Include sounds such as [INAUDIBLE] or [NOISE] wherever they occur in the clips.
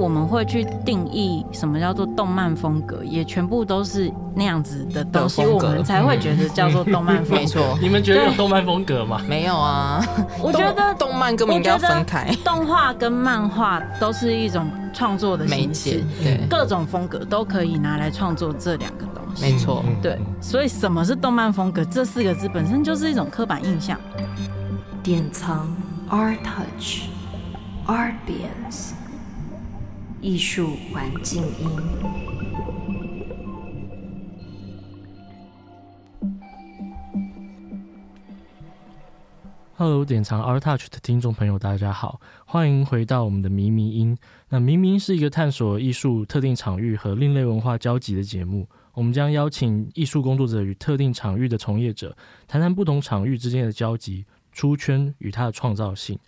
我们会去定义什么叫做动漫风格，也全部都是那样子的东西，我们才会觉得叫做动漫 [LAUGHS] 风格。没错，你们觉得有动漫风格吗？没有啊，我觉得动漫根本应该要分开。动画跟漫画都是一种创作的媒介，对，各种风格都可以拿来创作这两个东西。没错，对，所以什么是动漫风格？这四个字本身就是一种刻板印象。典藏 ARTouch Artbience 艺术环境音。Hello，典藏 R Touch 的听众朋友，大家好，欢迎回到我们的迷迷音。那谜迷是一个探索艺术特定场域和另类文化交集的节目。我们将邀请艺术工作者与特定场域的从业者，谈谈不同场域之间的交集、出圈与它的创造性。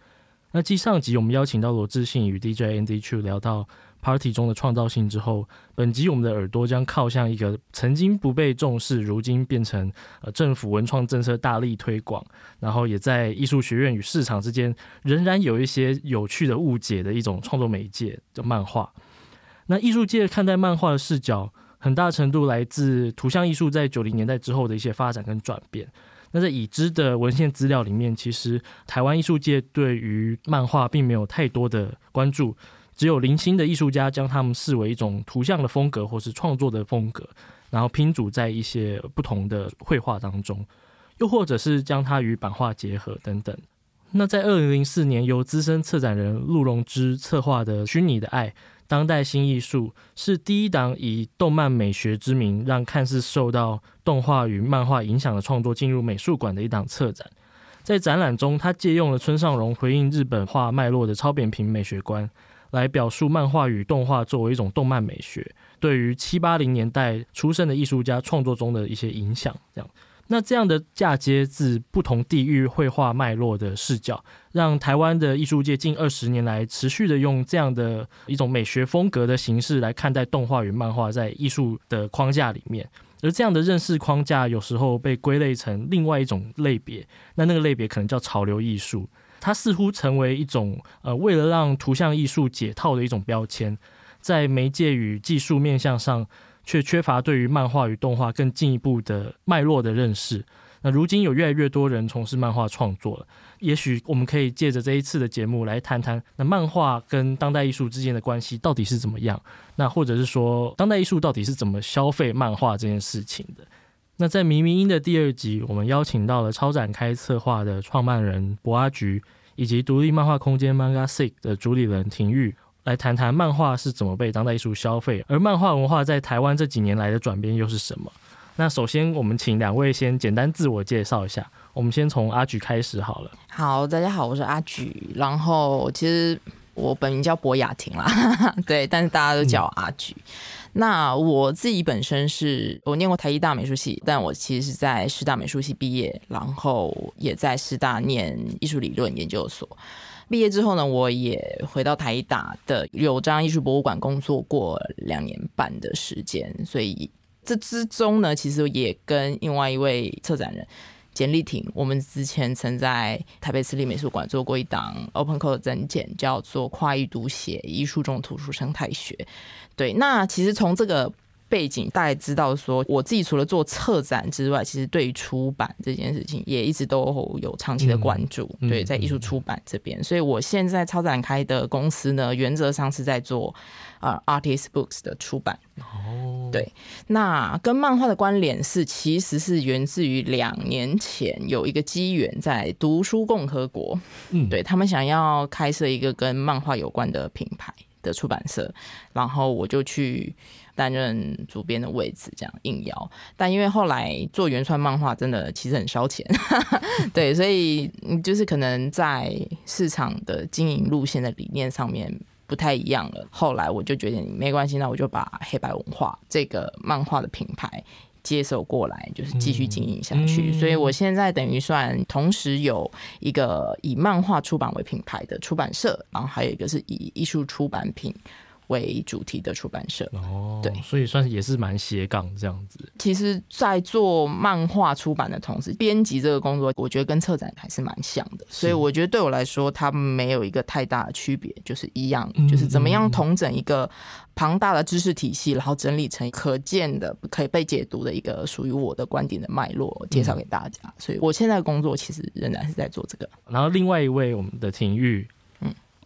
那继上集我们邀请到罗智信与 DJ Andy Chu 聊到 Party 中的创造性之后，本集我们的耳朵将靠向一个曾经不被重视，如今变成呃政府文创政策大力推广，然后也在艺术学院与市场之间仍然有一些有趣的误解的一种创作媒介的漫画。那艺术界看待漫画的视角，很大程度来自图像艺术在九零年代之后的一些发展跟转变。那在已知的文献资料里面，其实台湾艺术界对于漫画并没有太多的关注，只有零星的艺术家将他们视为一种图像的风格或是创作的风格，然后拼组在一些不同的绘画当中，又或者是将它与版画结合等等。那在二零零四年由资深策展人陆荣之策划的《虚拟的爱》。当代新艺术是第一档以动漫美学之名，让看似受到动画与漫画影响的创作进入美术馆的一档策展。在展览中，他借用了村上隆回应日本画脉络的超扁平美学观，来表述漫画与动画作为一种动漫美学对于七八零年代出生的艺术家创作中的一些影响，这样。那这样的嫁接自不同地域绘画脉络的视角，让台湾的艺术界近二十年来持续的用这样的一种美学风格的形式来看待动画与漫画在艺术的框架里面，而这样的认识框架有时候被归类成另外一种类别，那那个类别可能叫潮流艺术，它似乎成为一种呃为了让图像艺术解套的一种标签，在媒介与技术面向上。却缺乏对于漫画与动画更进一步的脉络的认识。那如今有越来越多人从事漫画创作了，也许我们可以借着这一次的节目来谈谈，那漫画跟当代艺术之间的关系到底是怎么样？那或者是说，当代艺术到底是怎么消费漫画这件事情的？那在迷迷音的第二集，我们邀请到了超展开策划的创办人博阿菊，以及独立漫画空间 MangaSick 的主理人廷玉。来谈谈漫画是怎么被当代艺术消费，而漫画文化在台湾这几年来的转变又是什么？那首先，我们请两位先简单自我介绍一下。我们先从阿菊开始好了。好，大家好，我是阿菊。然后，其实我本名叫博雅婷啦，[LAUGHS] 对，但是大家都叫阿菊。那我自己本身是我念过台艺大美术系，但我其实是在师大美术系毕业，然后也在师大念艺术理论研究所。毕业之后呢，我也回到台大的柳章艺术博物馆工作过两年半的时间，所以这之中呢，其实也跟另外一位策展人简丽婷，我们之前曾在台北市立美术馆做过一档 Open Code 的展件，叫做《跨域读写：艺术中图书生态学》。对，那其实从这个。背景大概知道说，我自己除了做策展之外，其实对于出版这件事情也一直都有长期的关注。嗯、对，在艺术出版这边，嗯、所以我现在超展开的公司呢，原则上是在做呃 Artist Books 的出版。哦，对，那跟漫画的关联是，其实是源自于两年前有一个机缘，在读书共和国，嗯，对他们想要开设一个跟漫画有关的品牌的出版社，然后我就去。担任主编的位置，这样应邀，但因为后来做原创漫画真的其实很烧钱，[LAUGHS] 对，所以就是可能在市场的经营路线的理念上面不太一样了。后来我就决定没关系，那我就把黑白文化这个漫画的品牌接手过来，就是继续经营下去。嗯、所以我现在等于算同时有一个以漫画出版为品牌的出版社，然后还有一个是以艺术出版品为主题的出版社。哦，对，所以算是也是蛮斜杠这样子。其实，在做漫画出版的同时，编辑这个工作，我觉得跟策展还是蛮像的。所以，我觉得对我来说，它没有一个太大的区别，就是一样，就是怎么样统整一个庞大的知识体系，然后整理成可见的、可以被解读的一个属于我的观点的脉络，介绍给大家。所以我现在工作其实仍然是在做这个。然后，另外一位我们的廷玉。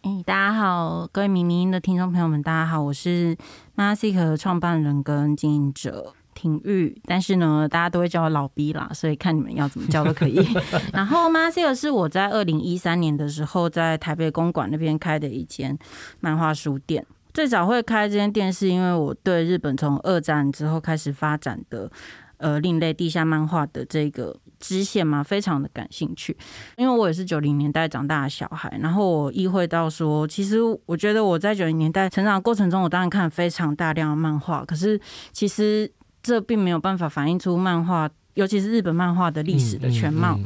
欸、大家好，各位明明的听众朋友们，大家好，我是 Masic 的创办人跟经营者廷玉，但是呢，大家都会叫我老 B 啦，所以看你们要怎么叫都可以。[LAUGHS] 然后 Masic 是我在二零一三年的时候在台北公馆那边开的一间漫画书店，最早会开这间店是因为我对日本从二战之后开始发展的呃另类地下漫画的这个。支线嘛，非常的感兴趣，因为我也是九零年代长大的小孩，然后我意会到说，其实我觉得我在九零年代成长过程中，我当然看非常大量的漫画，可是其实这并没有办法反映出漫画。尤其是日本漫画的历史的全貌，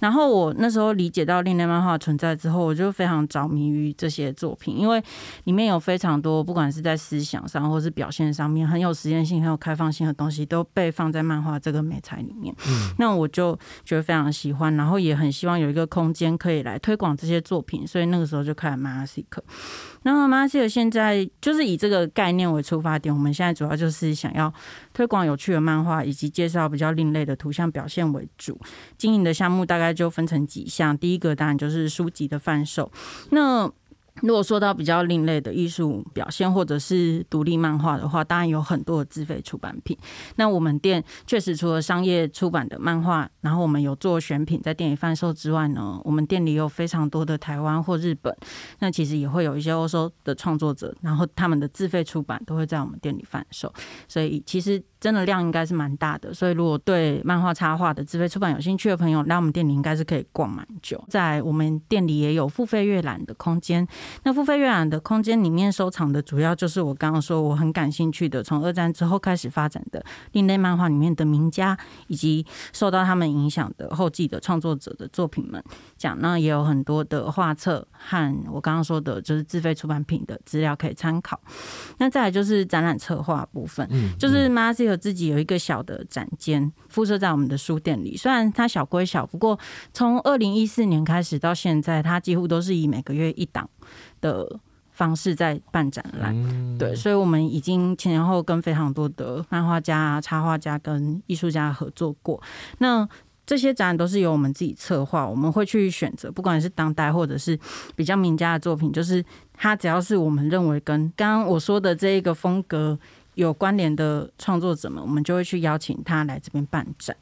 然后我那时候理解到另类漫画存在之后，我就非常着迷于这些作品，因为里面有非常多，不管是在思想上或是表现上面，很有实验性、很有开放性的东西，都被放在漫画这个美材里面。那我就觉得非常喜欢，然后也很希望有一个空间可以来推广这些作品，所以那个时候就开那么。现在就是以这个概念为出发点，我们现在主要就是想要推广有趣的漫画，以及介绍比较另类的图像表现为主，经营的项目大概就分成几项。第一个当然就是书籍的贩售。那如果说到比较另类的艺术表现或者是独立漫画的话，当然有很多的自费出版品。那我们店确实除了商业出版的漫画，然后我们有做选品在店里贩售之外呢，我们店里有非常多的台湾或日本，那其实也会有一些欧洲的创作者，然后他们的自费出版都会在我们店里贩售。所以其实真的量应该是蛮大的。所以如果对漫画插画的自费出版有兴趣的朋友，来我们店里应该是可以逛蛮久。在我们店里也有付费阅览的空间。那付费阅览的空间里面收藏的主要就是我刚刚说我很感兴趣的，从二战之后开始发展的另类漫画里面的名家，以及受到他们影响的后继的创作者的作品们。讲呢也有很多的画册和我刚刚说的就是自费出版品的资料可以参考。那再来就是展览策划部分，就是 Masic 自己有一个小的展间附设在我们的书店里，虽然它小归小，不过从二零一四年开始到现在，它几乎都是以每个月一档的方式在办展览，对，所以我们已经前前后后跟非常多的漫画家、插画家跟艺术家合作过。那这些展览都是由我们自己策划，我们会去选择，不管是当代或者是比较名家的作品，就是它只要是我们认为跟刚刚我说的这一个风格有关联的创作者们，我们就会去邀请他来这边办展。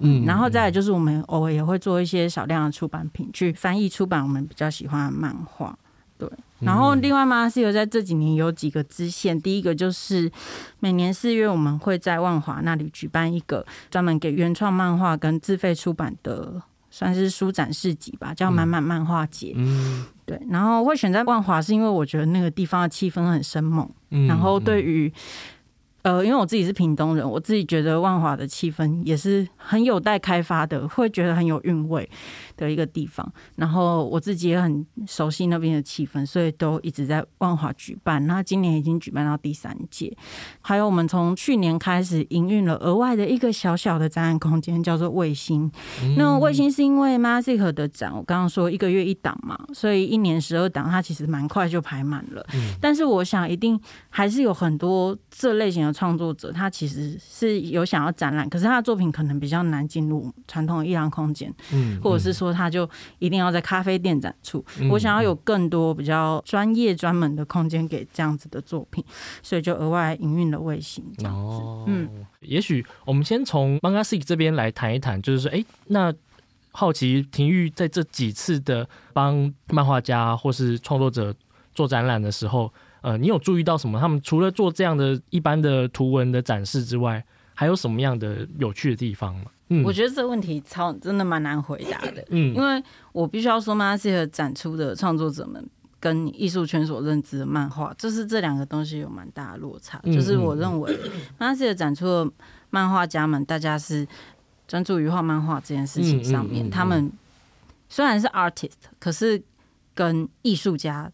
嗯，然后再来就是我们偶尔也会做一些少量的出版品，去翻译出版我们比较喜欢的漫画。对，然后另外吗，是有在这几年有几个支线。第一个就是每年四月，我们会在万华那里举办一个专门给原创漫画跟自费出版的，算是书展市集吧，叫满满漫画节。嗯，对。然后会选在万华，是因为我觉得那个地方的气氛很生猛。嗯，然后对于。呃，因为我自己是屏东人，我自己觉得万华的气氛也是很有待开发的，会觉得很有韵味的一个地方。然后我自己也很熟悉那边的气氛，所以都一直在万华举办。那今年已经举办到第三届。还有我们从去年开始营运了额外的一个小小的展览空间，叫做卫星。嗯、那卫星是因为 Masic 的展，我刚刚说一个月一档嘛，所以一年十二档，它其实蛮快就排满了。嗯、但是我想一定还是有很多这类型的。创作者他其实是有想要展览，可是他的作品可能比较难进入传统的艺廊空间，嗯，嗯，或者是说他就一定要在咖啡店展出。我想要有更多比较专业专门的空间给这样子的作品，所以就额外营运了卫星这样子。哦、嗯，也许我们先从 Mangasic 这边来谈一谈，就是说，哎、欸，那好奇廷玉在这几次的帮漫画家或是创作者做展览的时候。呃，你有注意到什么？他们除了做这样的一般的图文的展示之外，还有什么样的有趣的地方吗？嗯，我觉得这个问题超真的蛮难回答的。嗯，因为我必须要说，Masic 展出的创作者们跟艺术圈所认知的漫画，就是这两个东西有蛮大的落差。嗯、就是我认为，Masic 展出的漫画家们，大家是专注于画漫画这件事情上面。他们虽然是 artist，可是跟艺术家。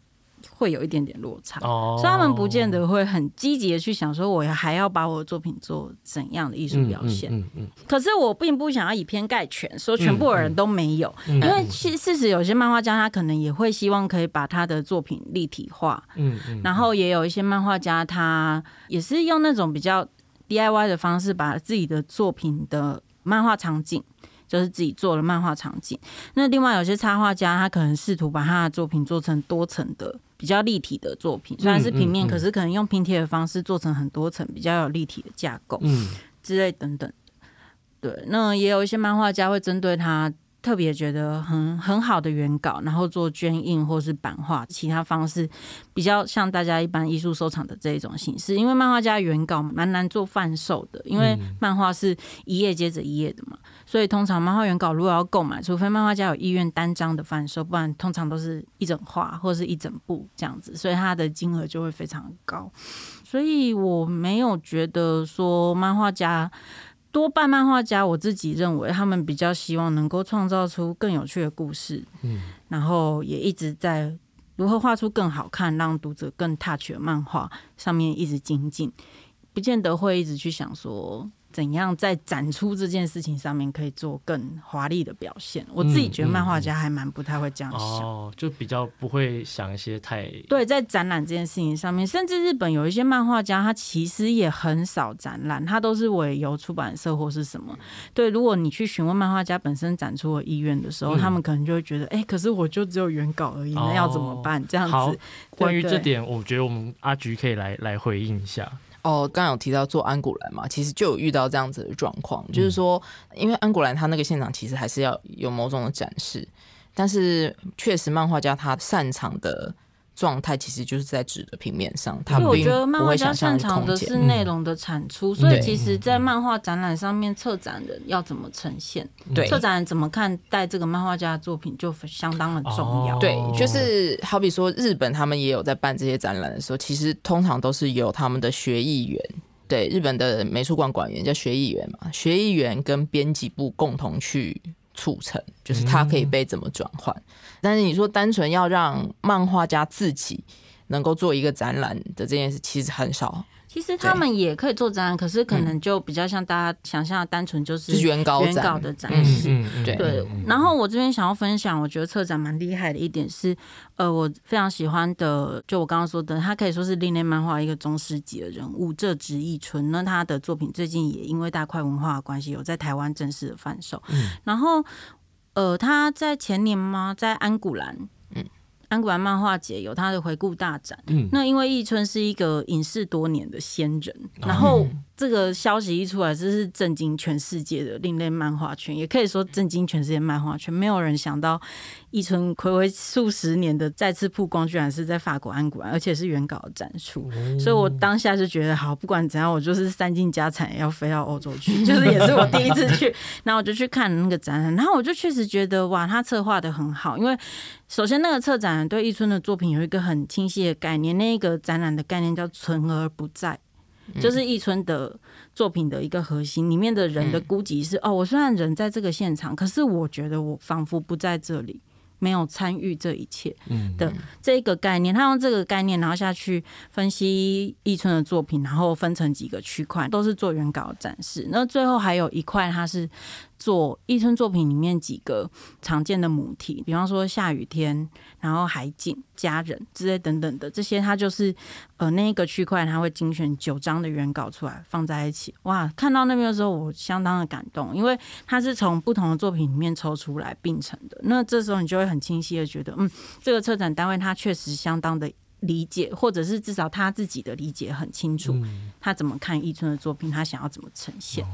会有一点点落差，哦，所以他们不见得会很积极的去想说，我还要把我的作品做怎样的艺术表现。嗯嗯，嗯，嗯可是我并不想要以偏概全，说全部的人都没有，因为其实事实有些漫画家他可能也会希望可以把他的作品立体化，嗯嗯，然后也有一些漫画家他也是用那种比较 DIY 的方式，把自己的作品的漫画场景。就是自己做了漫画场景。那另外有些插画家，他可能试图把他的作品做成多层的、比较立体的作品。虽然是平面，可是可能用拼贴的方式做成很多层，比较有立体的架构，嗯，之类等等。对，那也有一些漫画家会针对他。特别觉得很很好的原稿，然后做捐印或是版画，其他方式比较像大家一般艺术收藏的这一种形式。因为漫画家原稿蛮难做贩售的，因为漫画是一页接着一页的嘛，所以通常漫画原稿如果要购买，除非漫画家有意愿单张的贩售，不然通常都是一整画或是一整部这样子，所以它的金额就会非常高。所以我没有觉得说漫画家。多半漫画家，我自己认为他们比较希望能够创造出更有趣的故事，嗯，然后也一直在如何画出更好看、让读者更 touch 的漫画上面一直精进，不见得会一直去想说。怎样在展出这件事情上面可以做更华丽的表现？我自己觉得漫画家还蛮不太会这样想，嗯嗯、哦，就比较不会想一些太对，在展览这件事情上面，甚至日本有一些漫画家，他其实也很少展览，他都是委由出版社或是什么。对，如果你去询问漫画家本身展出的意愿的时候，嗯、他们可能就会觉得，哎、欸，可是我就只有原稿而已，那要怎么办？哦、这样子。关于这点，我觉得我们阿菊可以来来回应一下。哦，刚刚有提到做安古兰嘛，其实就有遇到这样子的状况，嗯、就是说，因为安古兰他那个现场其实还是要有某种的展示，但是确实漫画家他擅长的。状态其实就是在纸的平面上，他我觉得漫画家擅长的是内容的产出，所以其实，在漫画展览上面，策展人要怎么呈现，对，策展人怎么看待这个漫画家的作品，就相当的重要。对，就是好比说，日本他们也有在办这些展览的时候，其实通常都是由他们的学艺员，对，日本的美术馆馆员叫学艺员嘛，学艺员跟编辑部共同去。促成就是它可以被怎么转换，嗯、但是你说单纯要让漫画家自己能够做一个展览的这件事，其实很少。其实他们也可以做展览，可是可能就比较像大家想象的单纯就是原稿原稿的展示。对。然后我这边想要分享，我觉得策展蛮厉害的一点是，呃，我非常喜欢的，就我刚刚说的，他可以说是另类漫画一个中世纪的人物，这直一春。那他的作品最近也因为大块文化的关系，有在台湾正式的贩售。然后，呃，他在前年吗，在安古兰。安古兰漫画节有他的回顾大展，嗯，那因为易春是一个隐世多年的仙人，然后这个消息一出来，这是震惊全世界的另类漫画圈，也可以说震惊全世界漫画圈。没有人想到一春暌违数十年的再次曝光，居然是在法国安古兰，而且是原稿的展出。所以我当下就觉得，好，不管怎样，我就是三尽家产也要飞到欧洲去，就是也是我第一次去，然后我就去看那个展览，然后我就确实觉得，哇，他策划的很好，因为。首先，那个策展对一春的作品有一个很清晰的概念，那个展览的概念叫“存而不在”，就是易春的作品的一个核心。里面的人的估计是：哦，我虽然人在这个现场，可是我觉得我仿佛不在这里。没有参与这一切的这个概念，他用这个概念，然后下去分析易春的作品，然后分成几个区块，都是做原稿展示。那最后还有一块，它是做一春作品里面几个常见的母题，比方说下雨天，然后海景、家人之类等等的这些，它就是呃那一个区块，它会精选九张的原稿出来放在一起。哇，看到那边的时候，我相当的感动，因为它是从不同的作品里面抽出来并成的。那这时候你就会。很清晰的觉得，嗯，这个策展单位他确实相当的理解，或者是至少他自己的理解很清楚，他怎么看一春的作品，他想要怎么呈现。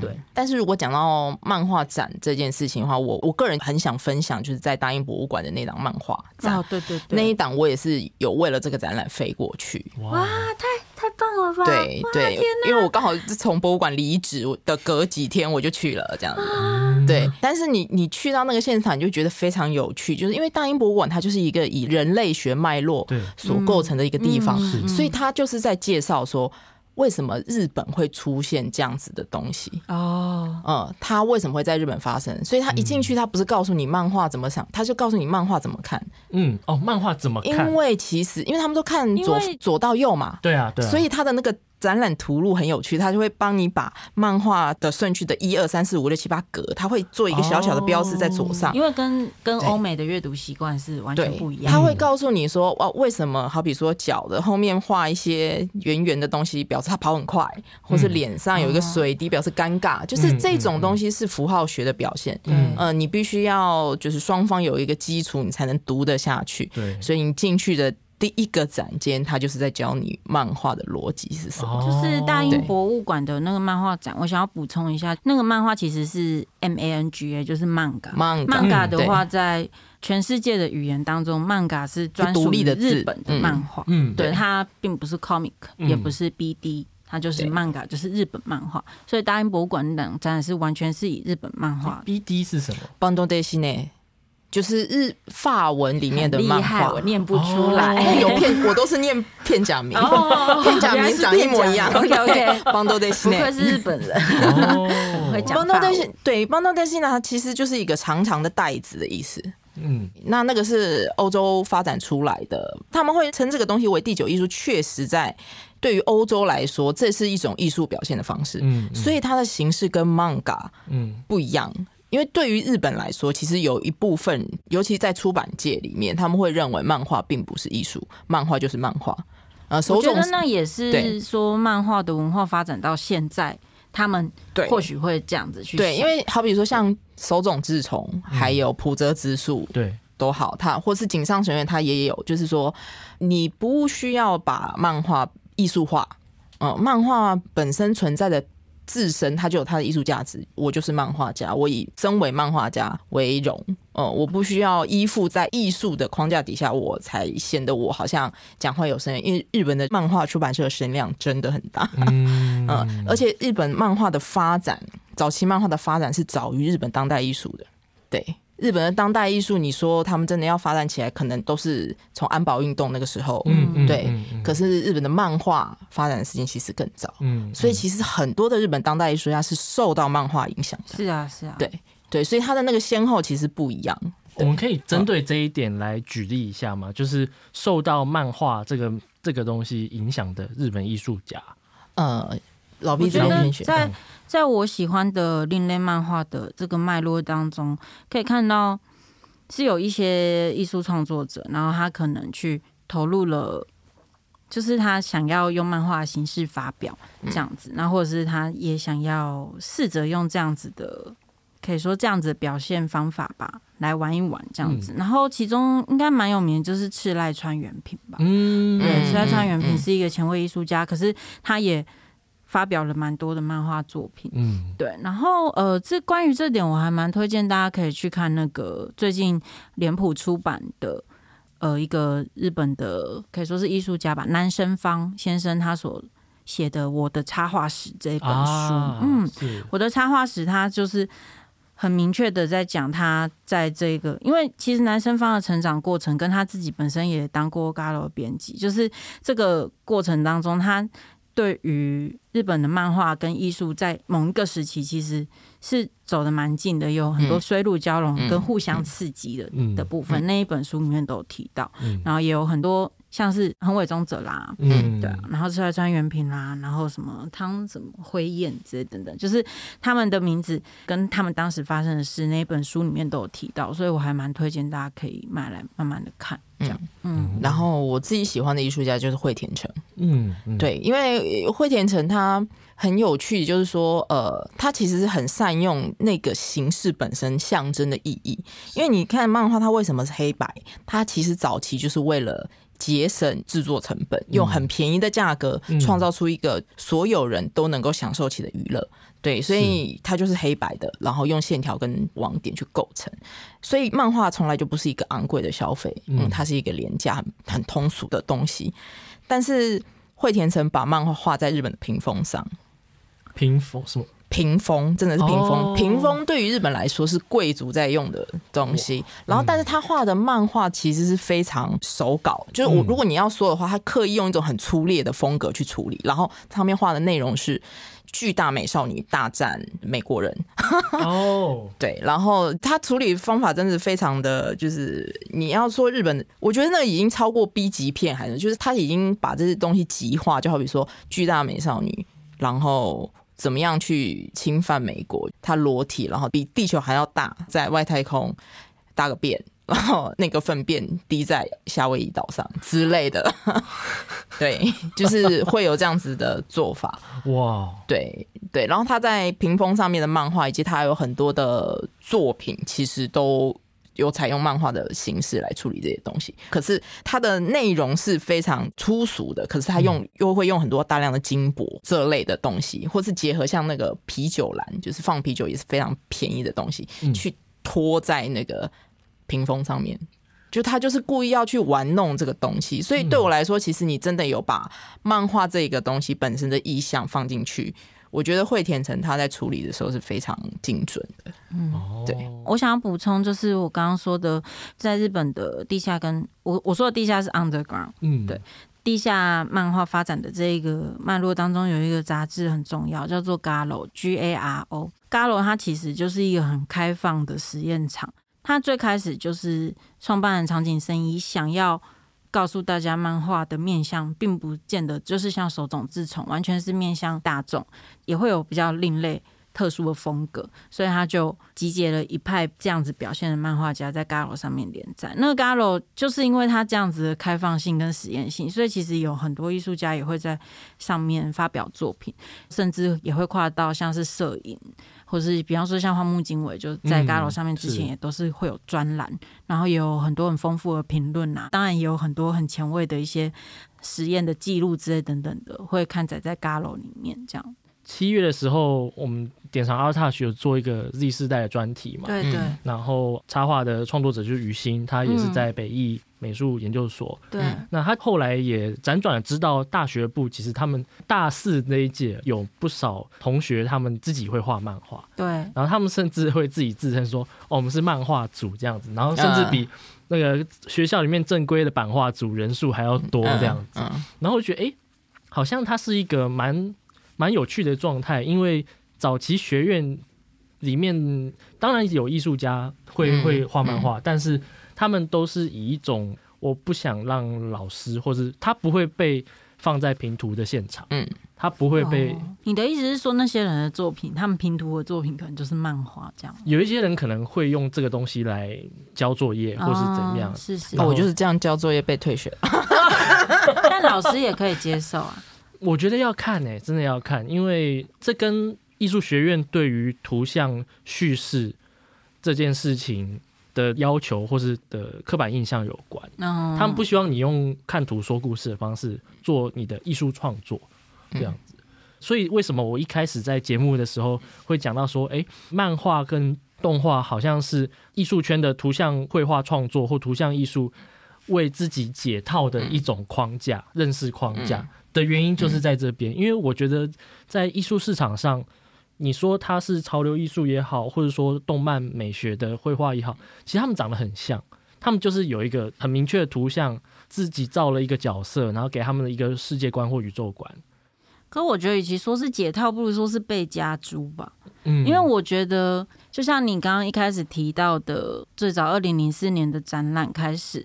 对，嗯、但是如果讲到漫画展这件事情的话，我我个人很想分享，就是在大英博物馆的那档漫画展，哦，对对对，那一档我也是有为了这个展览飞过去。哇，太。太棒了吧！对对，因为我刚好是从博物馆离职的隔几天我就去了，这样子。啊、对，但是你你去到那个现场，你就觉得非常有趣，就是因为大英博物馆它就是一个以人类学脉络所构成的一个地方，所以它就是在介绍说，为什么日本会出现这样子的东西哦，嗯，他为什么会在日本发生？所以他一进去，他不是告诉你漫画怎么想，他就告诉你漫画怎么看。嗯，哦，漫画怎么看？因为其实，因为他们都看左左到右嘛，对啊，对啊，所以他的那个。展览图录很有趣，他就会帮你把漫画的顺序的一二三四五六七八格，他会做一个小小的标志在左上，因为跟跟欧美的阅读习惯是完全不一样。他会告诉你说，哦，为什么？好比说脚的后面画一些圆圆的东西，表示他跑很快，或是脸上有一个水滴，表示尴尬，就是这种东西是符号学的表现。嗯，呃，你必须要就是双方有一个基础，你才能读得下去。对，所以你进去的。第一个展间，他就是在教你漫画的逻辑是什么。就是大英博物馆的那个漫画展，我想要补充一下，那个漫画其实是 M A N G A，就是 manga。manga 的话，在全世界的语言当中，manga 是专属于日本的漫画。嗯，对，它并不是 comic，也不是 B D，它就是 manga，就是日本漫画。所以大英博物馆的展是完全是以日本漫画。B D 是什么？Bando Desu 就是日法文里面的漫画，我念不出来。有片我都是念片假名，片假名长一模一样。[LAUGHS] OK OK，[LAUGHS] 邦多德西内不愧是日本人。邦多德西对邦多德西呢，它其实就是一个长长的袋子的意思。嗯，那那个是欧洲发展出来的，他们会称这个东西为第九艺术。确实，在对于欧洲来说，这是一种艺术表现的方式。嗯，所以它的形式跟 manga 嗯不一样。因为对于日本来说，其实有一部分，尤其在出版界里面，他们会认为漫画并不是艺术，漫画就是漫画。呃，我觉得那也是说，漫画的文化发展到现在，他们或许会这样子去对，因为好比说像手冢治虫，还有浦泽直树，对，都好，他或是井上雄彦，他也有，就是说你不需要把漫画艺术化，嗯、呃，漫画本身存在的。自身它就有它的艺术价值，我就是漫画家，我以身为漫画家为荣，呃，我不需要依附在艺术的框架底下，我才显得我好像讲话有声音。因为日本的漫画出版社的声量真的很大，嗯、而且日本漫画的发展，早期漫画的发展是早于日本当代艺术的，对。日本的当代艺术，你说他们真的要发展起来，可能都是从安保运动那个时候，嗯，对。嗯嗯嗯、可是日本的漫画发展的时间其实更早，嗯，所以其实很多的日本当代艺术家是受到漫画影响的，是啊，是啊，对对，所以他的那个先后其实不一样。我们可以针对这一点来举例一下吗？就是受到漫画这个这个东西影响的日本艺术家，呃。老毕，觉得在在我喜欢的另类漫画的这个脉络当中，可以看到是有一些艺术创作者，然后他可能去投入了，就是他想要用漫画形式发表这样子，然后或者是他也想要试着用这样子的，可以说这样子的表现方法吧，来玩一玩这样子。然后其中应该蛮有名的就是赤濑川原平吧，嗯，对，赤濑川原平是一个前卫艺术家，可是他也。发表了蛮多的漫画作品，嗯，对，然后呃，这关于这点我还蛮推荐大家可以去看那个最近脸谱出版的呃一个日本的可以说是艺术家吧，南生方先生他所写的《我的插画史》这一本书，啊、嗯，是。我的插画史，他就是很明确的在讲他在这个，因为其实男生方的成长过程跟他自己本身也当过 Galo 编辑，就是这个过程当中他。对于日本的漫画跟艺术，在某一个时期其实是走的蛮近的，有很多水乳交融跟互相刺激的的部分。那一本书里面都有提到，然后也有很多。像是横尾忠者啦，嗯，对啊，然后赤濑川原平啦，然后什么汤什么辉彦之类等等，就是他们的名字跟他们当时发生的事，那一本书里面都有提到，所以我还蛮推荐大家可以买来慢慢的看，这样，嗯，嗯，然后我自己喜欢的艺术家就是惠田诚，嗯，对，因为惠田诚他很有趣，就是说，呃，他其实是很善用那个形式本身象征的意义，因为你看漫画，它为什么是黑白？它其实早期就是为了。节省制作成本，用很便宜的价格创造出一个所有人都能够享受起的娱乐。对，所以它就是黑白的，然后用线条跟网点去构成。所以漫画从来就不是一个昂贵的消费，嗯，它是一个廉价、很很通俗的东西。但是惠田城把漫画画在日本的屏风上，屏风什么？屏风，真的是屏风。哦、屏风对于日本来说是贵族在用的东西。然后，但是他画的漫画其实是非常手稿，嗯、就是我如果你要说的话，他刻意用一种很粗劣的风格去处理。然后上面画的内容是。巨大美少女大战美国人哦，[LAUGHS] 对，然后他处理方法真的是非常的，就是你要说日本，我觉得那已经超过 B 级片，还是就是他已经把这些东西极化，就好比说巨大美少女，然后怎么样去侵犯美国，他裸体，然后比地球还要大，在外太空大个便。然后那个粪便滴在夏威夷岛上之类的，[LAUGHS] 对，就是会有这样子的做法。哇，对对。然后他在屏风上面的漫画，以及他有很多的作品，其实都有采用漫画的形式来处理这些东西。可是它的内容是非常粗俗的，可是他用又会用很多大量的金箔这类的东西，或是结合像那个啤酒篮，就是放啤酒也是非常便宜的东西，去拖在那个。屏风上面，就他就是故意要去玩弄这个东西，所以对我来说，其实你真的有把漫画这个东西本身的意象放进去，我觉得惠田城他在处理的时候是非常精准的。嗯，对。我想要补充，就是我刚刚说的，在日本的地下跟我我说的地下是 underground，嗯，对，地下漫画发展的这一个脉络当中，有一个杂志很重要，叫做 Garo，G A R O，Garo 它其实就是一个很开放的实验场。它最开始就是创办人长井生一想要告诉大家，漫画的面向并不见得就是像手冢治虫，完全是面向大众，也会有比较另类、特殊的风格，所以他就集结了一派这样子表现的漫画家在 Garo 上面连载。那 Garo 就是因为他这样子的开放性跟实验性，所以其实有很多艺术家也会在上面发表作品，甚至也会跨到像是摄影。或是比方说像荒木经惟，就在 Garo 上面之前也都是会有专栏，嗯、然后也有很多很丰富的评论呐，当然也有很多很前卫的一些实验的记录之类等等的，会刊载在 Garo 里面这样。七月的时候，我们典藏 ARTouch 有做一个 Z 世代的专题嘛？对对。然后插画的创作者就是于心，他也是在北艺美术研究所。对。那他后来也辗转知道大学部其实他们大四那一届有不少同学，他们自己会画漫画。对。然后他们甚至会自己自称说：“哦，我们是漫画组这样子。”然后甚至比那个学校里面正规的版画组人数还要多这样子。然后我觉得，哎，好像他是一个蛮。蛮有趣的状态，因为早期学院里面当然有艺术家会会画漫画，嗯嗯、但是他们都是以一种我不想让老师，或者他不会被放在平图的现场，嗯，他不会被、哦。你的意思是说，那些人的作品，他们平图的作品可能就是漫画这样？有一些人可能会用这个东西来交作业，或是怎样？哦、是是，后我就是这样交作业被退学，[LAUGHS] 但老师也可以接受啊。我觉得要看诶、欸，真的要看，因为这跟艺术学院对于图像叙事这件事情的要求或是的刻板印象有关。嗯，他们不希望你用看图说故事的方式做你的艺术创作这样子。所以为什么我一开始在节目的时候会讲到说，诶，漫画跟动画好像是艺术圈的图像绘画创作或图像艺术为自己解套的一种框架、认识框架。的原因就是在这边，因为我觉得在艺术市场上，你说它是潮流艺术也好，或者说动漫美学的绘画也好，其实他们长得很像，他们就是有一个很明确的图像，自己造了一个角色，然后给他们的一个世界观或宇宙观。可我觉得，与其说是解套，不如说是被加诸吧。嗯，因为我觉得，就像你刚刚一开始提到的，最早二零零四年的展览开始。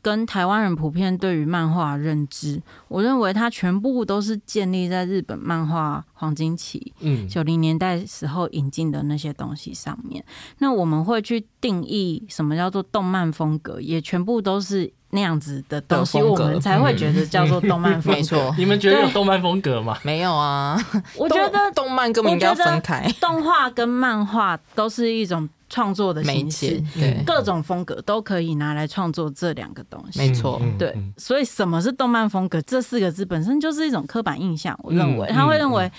跟台湾人普遍对于漫画认知，我认为它全部都是建立在日本漫画黄金期，嗯，九零年代时候引进的那些东西上面。那我们会去定义什么叫做动漫风格，也全部都是那样子的东西，我们才会觉得叫做动漫风格。没错，你们觉得有动漫风格吗？没有啊，我觉得动漫根本应该要分开，动画跟漫画都是一种。创作的形式，对各种风格都可以拿来创作这两个东西。没错，对，所以什么是动漫风格？这四个字本身就是一种刻板印象。我认为他会认为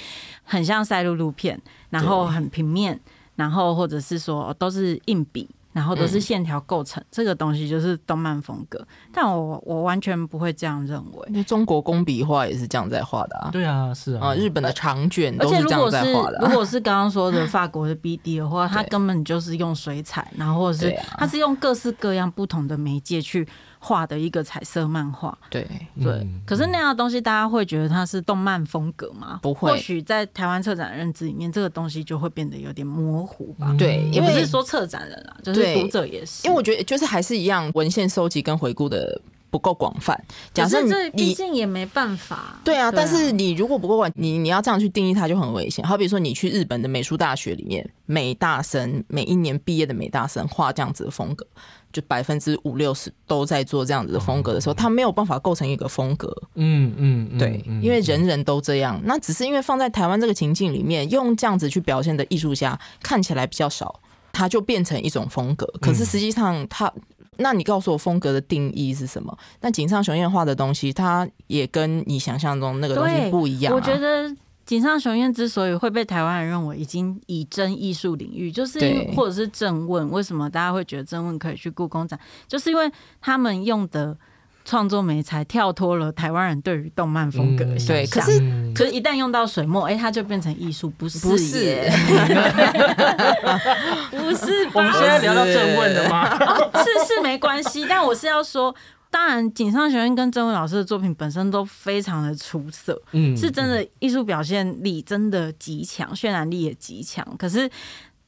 很像赛璐璐片，然后很平面，然后或者是说都是硬笔，然后都是线条构成，嗯、这个东西就是动漫风格。但我我完全不会这样认为。那中国工笔画也是这样在画的啊。对啊，是啊。日本的长卷都是这样在画的、啊。如果是刚刚说的法国的 BD 的话，[LAUGHS] 它根本就是用水彩，然后或者是它是用各式各样不同的媒介去。画的一个彩色漫画，对对，嗯、可是那样的东西，大家会觉得它是动漫风格吗？不会。或许在台湾策展认知里面，这个东西就会变得有点模糊吧。对，也不是说策展人啊，就是读者也是。因为我觉得，就是还是一样，文献收集跟回顾的不够广泛。假设这毕竟也没办法。对啊，对啊，但是你如果不够广，你你要这样去定义它，就很危险。好比说，你去日本的美术大学里面，美大生每一年毕业的美大生画这样子的风格。就百分之五六十都在做这样子的风格的时候，他没有办法构成一个风格。嗯嗯，对，因为人人都这样。那只是因为放在台湾这个情境里面，用这样子去表现的艺术家看起来比较少，他就变成一种风格。可是实际上，它，那你告诉我风格的定义是什么？那井上雄彦画的东西，它也跟你想象中那个东西不一样啊。我觉得。井上雄彦之所以会被台湾人认为已经以真艺术领域，就是或者是正问，为什么大家会觉得正问可以去故宫展，就是因为他们用的创作美才跳脱了台湾人对于动漫风格的想象。对，可是可是一旦用到水墨，哎，它就变成艺术，不是？不是，[LAUGHS] 不是。我们现在聊到正问的吗？哦，是是没关系，但我是要说。当然，井上雄彦跟郑问老师的作品本身都非常的出色，嗯，是真的艺术表现力真的极强，渲染力也极强。可是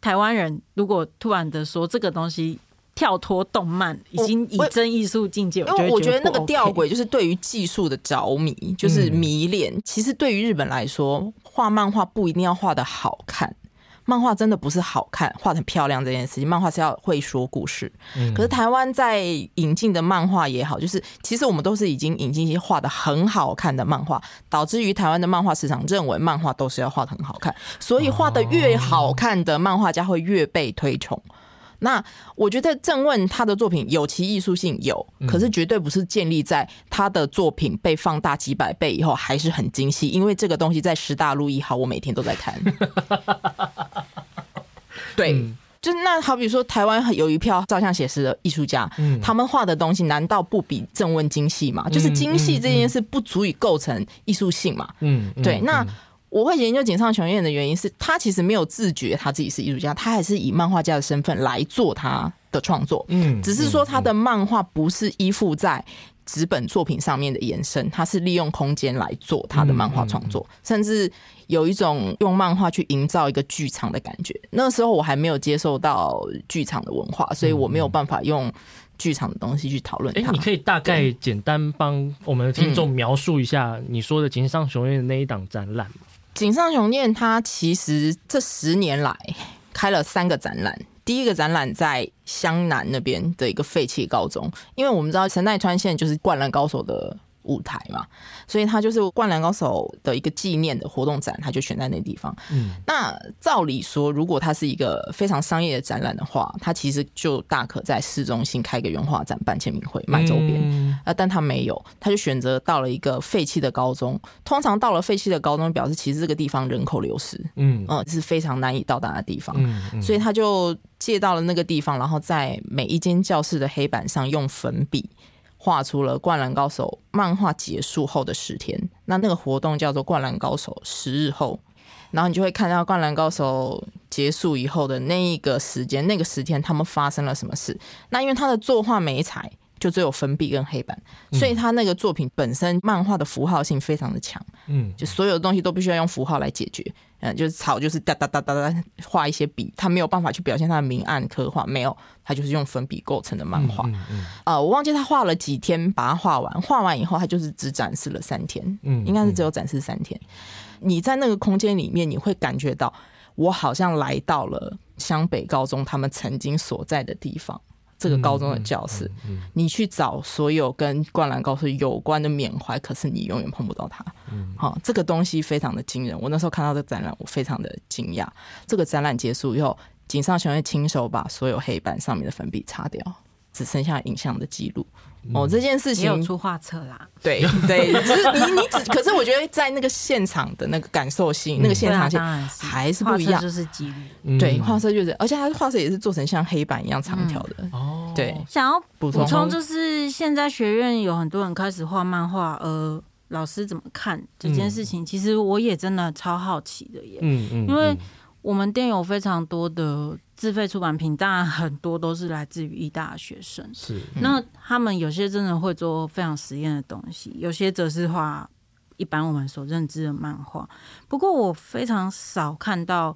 台湾人如果突然的说这个东西跳脱动漫，已经以真艺术境界，我觉得我觉得那个吊诡就是对于技术的着迷，就是迷恋。嗯、其实对于日本来说，画漫画不一定要画的好看。漫画真的不是好看，画得很漂亮这件事情。漫画是要会说故事。嗯、可是台湾在引进的漫画也好，就是其实我们都是已经引进一些画的很好看的漫画，导致于台湾的漫画市场认为漫画都是要画得很好看，所以画的越好看的漫画家会越被推崇。哦那我觉得郑问他的作品有其艺术性有，可是绝对不是建立在他的作品被放大几百倍以后还是很精细，因为这个东西在十大路一号，我每天都在看。[LAUGHS] 对，就那好比说台湾有一票照相写实的艺术家，他们画的东西难道不比郑问精细吗？就是精细这件事不足以构成艺术性嘛？嗯，对，那。我会研究井上雄彦的原因是他其实没有自觉他自己是艺术家，他还是以漫画家的身份来做他的创作。嗯，只是说他的漫画不是依附在纸本作品上面的延伸，他是利用空间来做他的漫画创作，甚至有一种用漫画去营造一个剧场的感觉。那时候我还没有接受到剧场的文化，所以我没有办法用剧场的东西去讨论。哎，你可以大概简单帮我们的听众描述一下你说的井上雄彦的那一档展览吗？井上雄彦他其实这十年来开了三个展览，第一个展览在湘南那边的一个废弃高中，因为我们知道神奈川县就是灌篮高手的。舞台嘛，所以他就是《灌篮高手》的一个纪念的活动展，他就选在那地方。嗯，那照理说，如果它是一个非常商业的展览的话，它其实就大可在市中心开个原画展、办签名会、卖周边。呃、嗯，但他没有，他就选择到了一个废弃的高中。通常到了废弃的高中，表示其实这个地方人口流失，嗯，呃，是非常难以到达的地方。嗯嗯，所以他就借到了那个地方，然后在每一间教室的黑板上用粉笔。画出了《灌篮高手》漫画结束后的十天，那那个活动叫做《灌篮高手十日后》，然后你就会看到《灌篮高手》结束以后的那一个时间，那个十天他们发生了什么事。那因为他的作画媒材就只有粉笔跟黑板，所以他那个作品本身漫画的符号性非常的强，嗯，就所有的东西都必须要用符号来解决。嗯，就是草，就是哒哒哒哒哒画一些笔，他没有办法去表现他的明暗刻画，没有，他就是用粉笔构成的漫画。啊、嗯嗯呃，我忘记他画了几天把它画完，画完以后他就是只展示了三天，嗯，应该是只有展示三天。你在那个空间里面，你会感觉到我好像来到了湘北高中他们曾经所在的地方。这个高中的教室，你去找所有跟灌篮高手有关的缅怀，可是你永远碰不到它。好，这个东西非常的惊人。我那时候看到这个展览，我非常的惊讶。这个展览结束以后，井上雄彦亲手把所有黑板上面的粉笔擦掉。只剩下影像的记录。哦，这件事情也有出画册啦。对 [LAUGHS] 对，只是你你只，可是我觉得在那个现场的那个感受性，嗯、那个现场性还是不一样，就是几率。对，画册就是，而且它画册也是做成像黑板一样长条的。哦、嗯，对。想要补充就是，现在学院有很多人开始画漫画，呃，老师怎么看这件事情？嗯、其实我也真的超好奇的耶。嗯嗯，因为。我们店有非常多的自费出版品，当然很多都是来自于艺大的学生。是，那他们有些真的会做非常实验的东西，有些则是画一般我们所认知的漫画。不过我非常少看到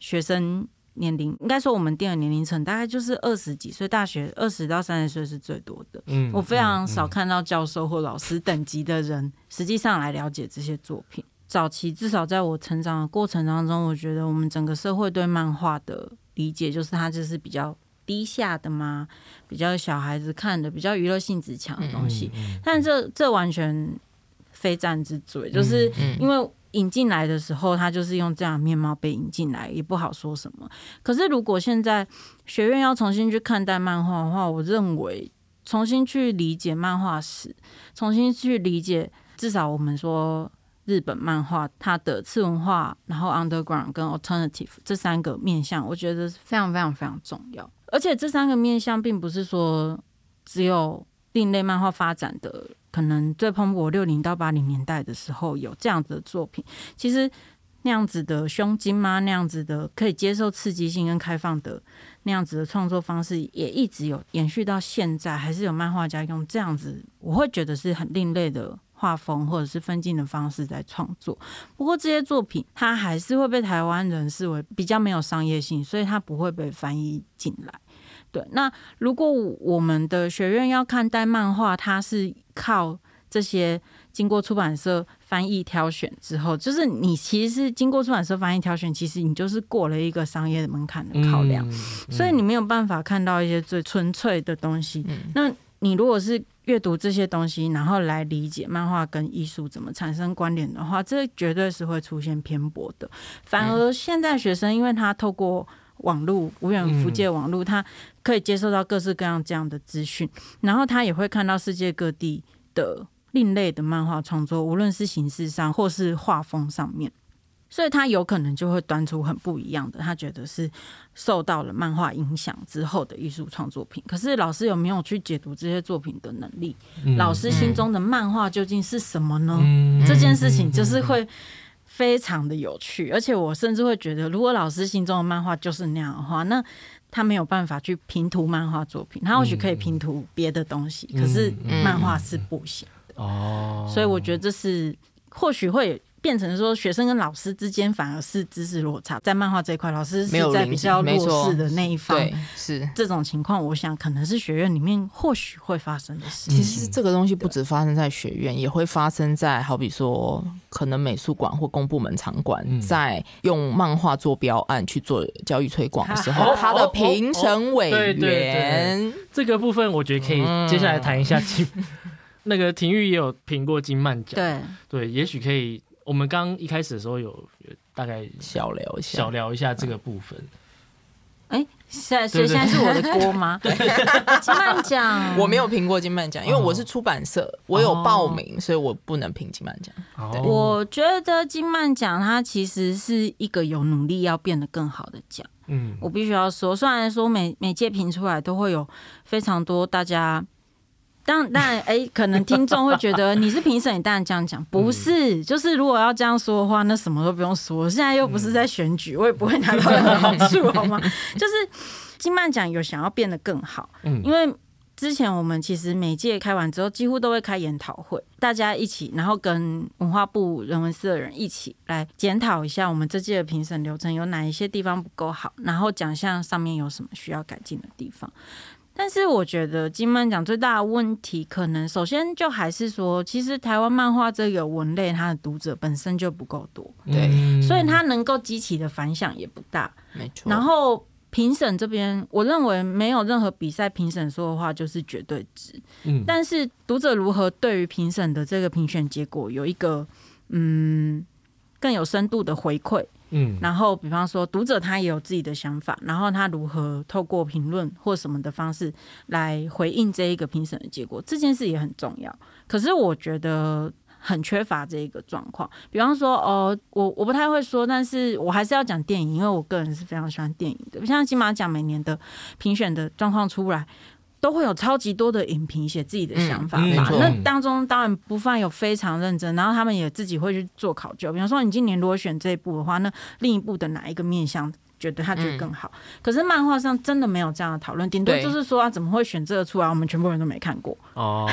学生年龄，应该说我们店的年龄层大概就是二十几岁，大学二十到三十岁是最多的。嗯，我非常少看到教授或老师等级的人实际上来了解这些作品。早期至少在我成长的过程当中，我觉得我们整个社会对漫画的理解就是它就是比较低下的嘛，比较小孩子看的，比较娱乐性质强的东西。嗯嗯、但这这完全非战之罪，就是因为引进来的时候，他就是用这样的面貌被引进来，也不好说什么。可是如果现在学院要重新去看待漫画的话，我认为重新去理解漫画史，重新去理解，至少我们说。日本漫画它的次文化，然后 underground 跟 alternative 这三个面向，我觉得非常非常非常重要。而且这三个面向并不是说只有另类漫画发展的可能最蓬勃六零到八零年代的时候有这样子的作品，其实那样子的胸襟吗？那样子的可以接受刺激性跟开放的那样子的创作方式，也一直有延续到现在，还是有漫画家用这样子，我会觉得是很另类的。画风或者是分镜的方式在创作，不过这些作品它还是会被台湾人视为比较没有商业性，所以它不会被翻译进来。对，那如果我们的学院要看待漫画，它是靠这些经过出版社翻译挑选之后，就是你其实是经过出版社翻译挑选，其实你就是过了一个商业的门槛的考量，所以你没有办法看到一些最纯粹的东西。那你如果是阅读这些东西，然后来理解漫画跟艺术怎么产生关联的话，这绝对是会出现偏颇的。反而现在学生，因为他透过网络无远弗届网络，他可以接受到各式各样这样的资讯，然后他也会看到世界各地的另类的漫画创作，无论是形式上或是画风上面。所以他有可能就会端出很不一样的，他觉得是受到了漫画影响之后的艺术创作品。可是老师有没有去解读这些作品的能力？嗯、老师心中的漫画究竟是什么呢？嗯、这件事情就是会非常的有趣，而且我甚至会觉得，如果老师心中的漫画就是那样的话，那他没有办法去评图漫画作品，他或许可以评图别的东西，可是漫画是不行的。哦，所以我觉得这是或许会。变成说，学生跟老师之间反而是知识落差，在漫画这一块，老师是在比较弱势的那一方。对，是这种情况，我想可能是学院里面或许会发生的事。其实这个东西不止发生在学院，也会发生在好比说，可能美术馆或公部门场馆在用漫画做标案去做教育推广的时候，他的评审委员这个部分，我觉得可以接下来谈一下。[LAUGHS] 那个廷玉也有评过金漫奖，对对，也许可以。我们刚一开始的时候有，有大概小聊一下，小聊一下这个部分。哎、欸，现在所以现在是我的锅吗？[LAUGHS] 对金漫奖我没有评过金漫奖，因为我是出版社，哦、我有报名，所以我不能评金漫奖。哦、我觉得金漫奖它其实是一个有努力要变得更好的奖。嗯，我必须要说，虽然说每每届评出来都会有非常多大家。当当然，哎，可能听众会觉得你是评审，你当然这样讲，不是？就是如果要这样说的话，那什么都不用说。现在又不是在选举，我也不会拿到任何好处，好吗？就是金曼奖有想要变得更好，因为之前我们其实每届开完之后，几乎都会开研讨会，大家一起，然后跟文化部人文司的人一起来检讨一下我们这届的评审流程有哪一些地方不够好，然后奖项上面有什么需要改进的地方。但是我觉得金漫奖最大的问题，可能首先就还是说，其实台湾漫画这个文类，它的读者本身就不够多，对，所以它能够激起的反响也不大，没错。然后评审这边，我认为没有任何比赛评审说的话就是绝对值，嗯。但是读者如何对于评审的这个评选结果有一个嗯更有深度的回馈，嗯，然后比方说读者他也有自己的想法，然后他如何透过评论或什么的方式来回应这一个评审的结果，这件事也很重要。可是我觉得很缺乏这一个状况。比方说，哦，我我不太会说，但是我还是要讲电影，因为我个人是非常喜欢电影的。像金马奖每年的评选的状况出来。都会有超级多的影评写自己的想法吧，嗯嗯、那当中当然不乏有非常认真，然后他们也自己会去做考究。比方说，你今年如果选这一部的话，那另一部的哪一个面向？觉得他觉得更好，嗯、可是漫画上真的没有这样的讨论，顶多就是说啊，怎么会选这个出来？我们全部人都没看过哦。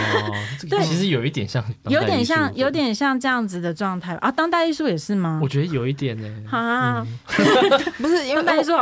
对，其实有一点像，有点像，有点像这样子的状态啊。当代艺术也是吗？我觉得有一点呢。啊，嗯、[LAUGHS] 不是因为当代艺术，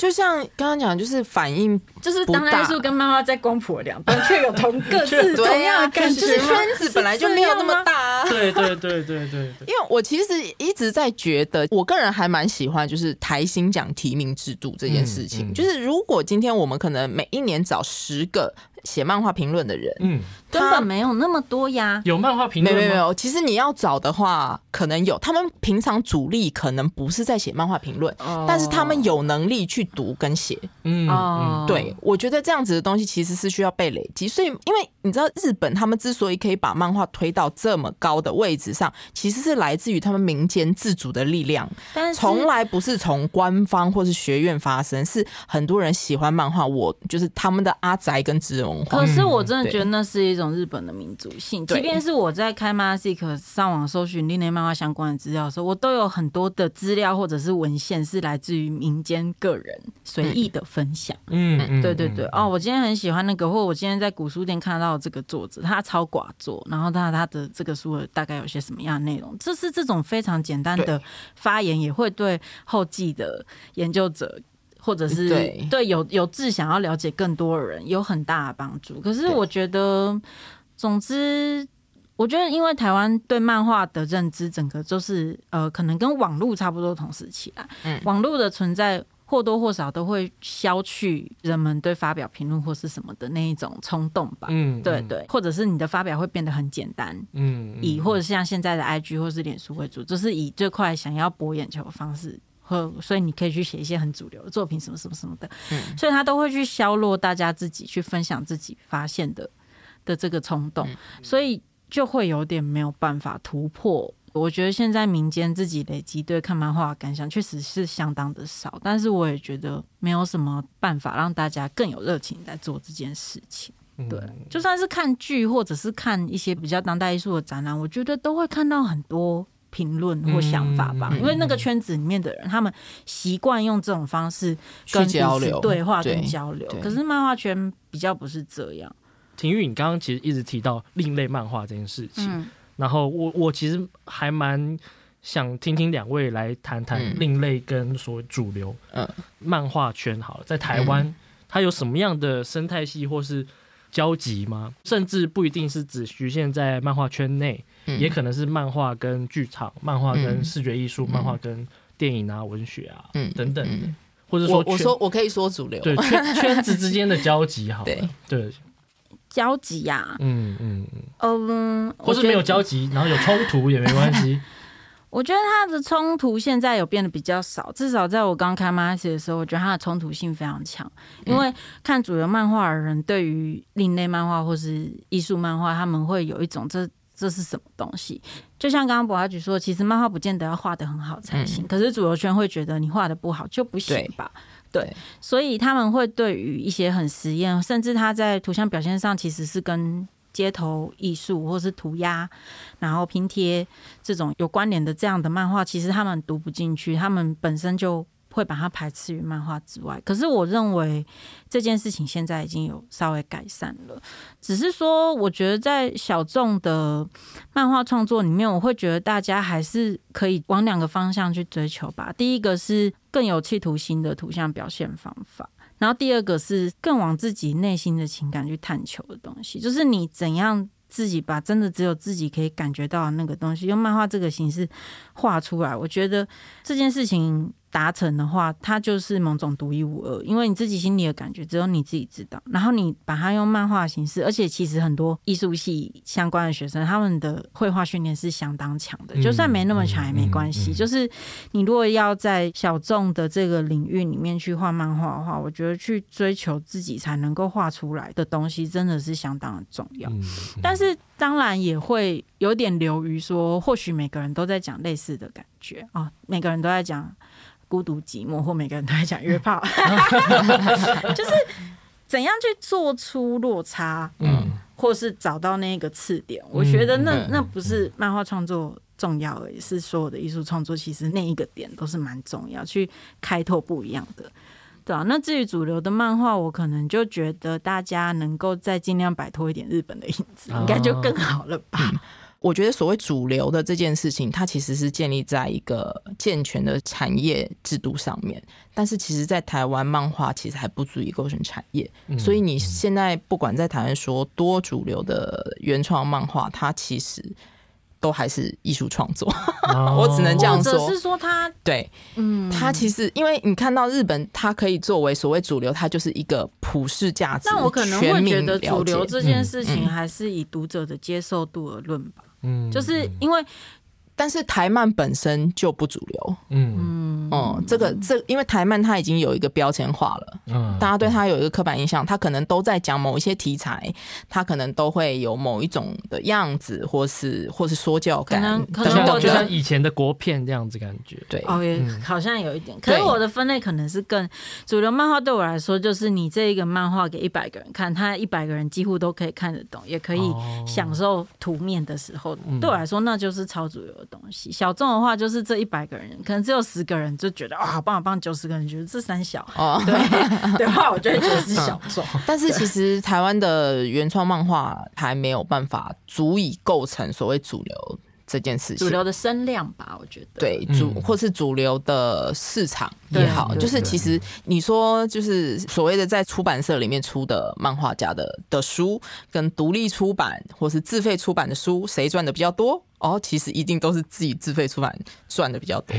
就像刚刚讲，就是反应，就是当代艺术跟妈妈在光谱两端却有同各自同样的感觉，就是圈子本来就没有那么大、啊。对对对对对对。因为我其实一直在觉得，我个人还蛮喜欢，就是台新奖。提名制度这件事情，嗯嗯、就是如果今天我们可能每一年找十个。写漫画评论的人，嗯，根本没有那么多呀。有漫画评论吗？没有没有。其实你要找的话，可能有。他们平常主力可能不是在写漫画评论，哦、但是他们有能力去读跟写。嗯，嗯对，我觉得这样子的东西其实是需要被累积。所以，因为你知道，日本他们之所以可以把漫画推到这么高的位置上，其实是来自于他们民间自主的力量。但是，从来不是从官方或是学院发生，是很多人喜欢漫画。我就是他们的阿宅跟直人。可是我真的觉得那是一种日本的民族性。即便是我在开 MANGASICK 上网搜寻另类漫画相关的资料的时候，我都有很多的资料或者是文献是来自于民间个人随意的分享。嗯，对对对。哦，我今天很喜欢那个，或我今天在古书店看到这个作者，他超寡作，然后他他的这个书大概有些什么样的内容？这是这种非常简单的发言，也会对后继的研究者。或者是对，对有有志想要了解更多的人有很大的帮助。可是我觉得，对总之，我觉得因为台湾对漫画的认知，整个就是呃，可能跟网络差不多同时起来。嗯，网络的存在或多或少都会消去人们对发表评论或是什么的那一种冲动吧。嗯，对对，或者是你的发表会变得很简单。嗯，以或者是像现在的 IG 或是脸书为主，就是以最快想要博眼球的方式。所以你可以去写一些很主流的作品，什么什么什么的，嗯，所以他都会去削弱大家自己去分享自己发现的的这个冲动，所以就会有点没有办法突破。我觉得现在民间自己累积对看漫画的感想确实是相当的少，但是我也觉得没有什么办法让大家更有热情在做这件事情。对，就算是看剧或者是看一些比较当代艺术的展览，我觉得都会看到很多。评论或想法吧，因为那个圈子里面的人，他们习惯用这种方式跟交流、对话跟交流。可是漫画圈比较不是这样。廷玉，你刚刚其实一直提到另类漫画这件事情，然后我我其实还蛮想听听两位来谈谈另类跟所谓主流嗯漫画圈好了，在台湾它有什么样的生态系或是交集吗？甚至不一定是只局限在漫画圈内。也可能是漫画跟剧场，漫画跟视觉艺术，漫画跟电影啊、文学啊，等等，或者说我说我可以说主流，对圈 [LAUGHS] 圈子之间的交集，好，对。对，交集呀，嗯嗯嗯，或是没有交集，然后有冲突也没关系。[LAUGHS] 我觉得他的冲突现在有变得比较少，至少在我刚开 MAGASICK 的时候，我觉得他的冲突性非常强，因为看主流漫画的人对于另类漫画或是艺术漫画，他们会有一种这。这是什么东西？就像刚刚博阿菊说，其实漫画不见得要画的很好才行。嗯、可是主流圈会觉得你画的不好就不行吧？对，对，所以他们会对于一些很实验，甚至他在图像表现上其实是跟街头艺术或是涂鸦，然后拼贴这种有关联的这样的漫画，其实他们读不进去，他们本身就。会把它排斥于漫画之外，可是我认为这件事情现在已经有稍微改善了。只是说，我觉得在小众的漫画创作里面，我会觉得大家还是可以往两个方向去追求吧。第一个是更有企图心的图像表现方法，然后第二个是更往自己内心的情感去探求的东西，就是你怎样。自己把真的只有自己可以感觉到的那个东西，用漫画这个形式画出来，我觉得这件事情达成的话，它就是某种独一无二，因为你自己心里的感觉只有你自己知道。然后你把它用漫画形式，而且其实很多艺术系相关的学生，他们的绘画训练是相当强的，就算没那么强也没关系。就是你如果要在小众的这个领域里面去画漫画的话，我觉得去追求自己才能够画出来的东西，真的是相当的重要。但是当然也会有点流于说，或许每个人都在讲类似的感觉啊、哦，每个人都在讲。孤独寂寞，或每个人都在讲约炮，[LAUGHS] 就是怎样去做出落差，嗯，或是找到那个次点。我觉得那那不是漫画创作重要而已，是所有的艺术创作其实那一个点都是蛮重要，去开拓不一样的，对啊。那至于主流的漫画，我可能就觉得大家能够再尽量摆脱一点日本的影子，应该就更好了吧。我觉得所谓主流的这件事情，它其实是建立在一个健全的产业制度上面。但是，其实，在台湾漫画其实还不足以构成产业。所以，你现在不管在台湾说多主流的原创漫画，它其实都还是艺术创作。[LAUGHS] 我只能这样说。或者是说，它对，嗯，它其实因为你看到日本，它可以作为所谓主流，它就是一个普世价值。那我可能会觉得主流这件事情还是以读者的接受度而论吧。嗯，就是因为，但是台漫本身就不主流，嗯。嗯，这个这因为台漫它已经有一个标签化了，嗯，大家对它有一个刻板印象，它可能都在讲某一些题材，它可能都会有某一种的样子，或是或是说教感，可能可能就像以前的国片这样子感觉，对，哦，也好像有一点，可是我的分类可能是更主流漫画对。我来说，就是你这一个漫画给一百个人看，他一百个人几乎都可以看得懂，也可以享受图面的时候，对我来说那就是超主流的东西。小众的话，就是这一百个人，可能只有十个人就觉得啊，好棒好棒，九十个人觉得这三小，哦、对 [LAUGHS] 的话，我就会觉得是小众。[LAUGHS] 但是其实台湾的原创漫画还没有办法足以构成所谓主流。这件事情，主流的声量吧，我觉得对主或是主流的市场也好，就是其实你说就是所谓的在出版社里面出的漫画家的的书，跟独立出版或是自费出版的书，谁赚的比较多？哦，其实一定都是自己自费出版赚的比较多。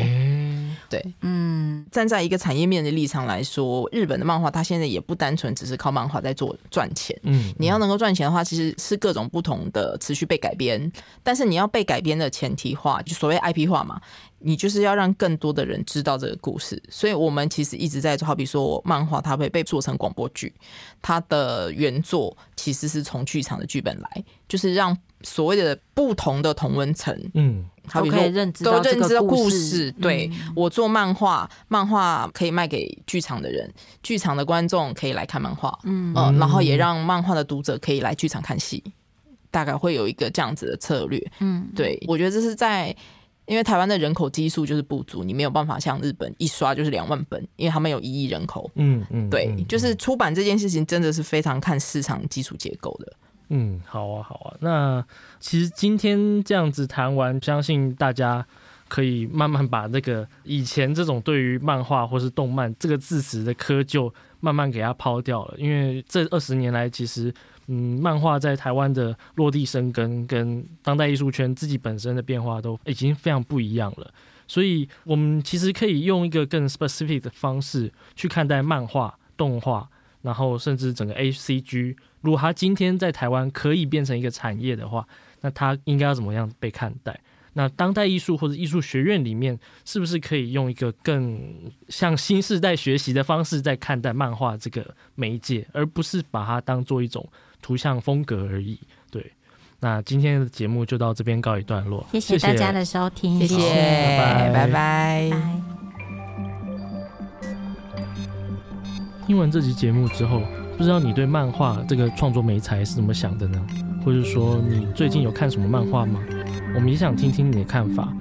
对，嗯，站在一个产业面的立场来说，日本的漫画它现在也不单纯只是靠漫画在做赚钱。嗯，你要能够赚钱的话，其实是各种不同的持续被改编。但是你要被改编的前提化，就所谓 IP 化嘛，你就是要让更多的人知道这个故事。所以我们其实一直在做，好比说漫画它会被做成广播剧，它的原作其实是从剧场的剧本来，就是让所谓的不同的同温层，嗯。好比说，都认知到故事。对，我做漫画，漫画可以卖给剧场的人，剧场的观众可以来看漫画，嗯，然后也让漫画的读者可以来剧场看戏，大概会有一个这样子的策略。嗯，对，我觉得这是在，因为台湾的人口基数就是不足，你没有办法像日本一刷就是两万本，因为他们有一亿人口。嗯嗯，对，就是出版这件事情真的是非常看市场基础结构的。嗯，好啊，好啊。那其实今天这样子谈完，相信大家可以慢慢把那个以前这种对于漫画或是动漫这个字词的窠臼，慢慢给它抛掉了。因为这二十年来，其实嗯，漫画在台湾的落地生根，跟当代艺术圈自己本身的变化都已经非常不一样了。所以，我们其实可以用一个更 specific 的方式去看待漫画、动画，然后甚至整个 ACG。如果他今天在台湾可以变成一个产业的话，那他应该要怎么样被看待？那当代艺术或者艺术学院里面，是不是可以用一个更向新世代学习的方式在看待漫画这个媒介，而不是把它当做一种图像风格而已？对，那今天的节目就到这边告一段落，谢谢大家的收听，谢谢，拜拜，拜拜。听完这集节目之后。不知道你对漫画这个创作美材是怎么想的呢？或者说你最近有看什么漫画吗？我们也想听听你的看法。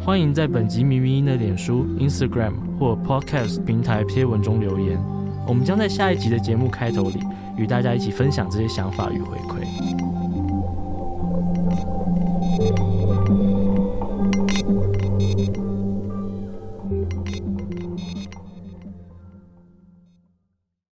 欢迎在本集谜迷音的脸书、Instagram 或 Podcast 平台贴文中留言。我们将在下一集的节目开头里与大家一起分享这些想法与回馈。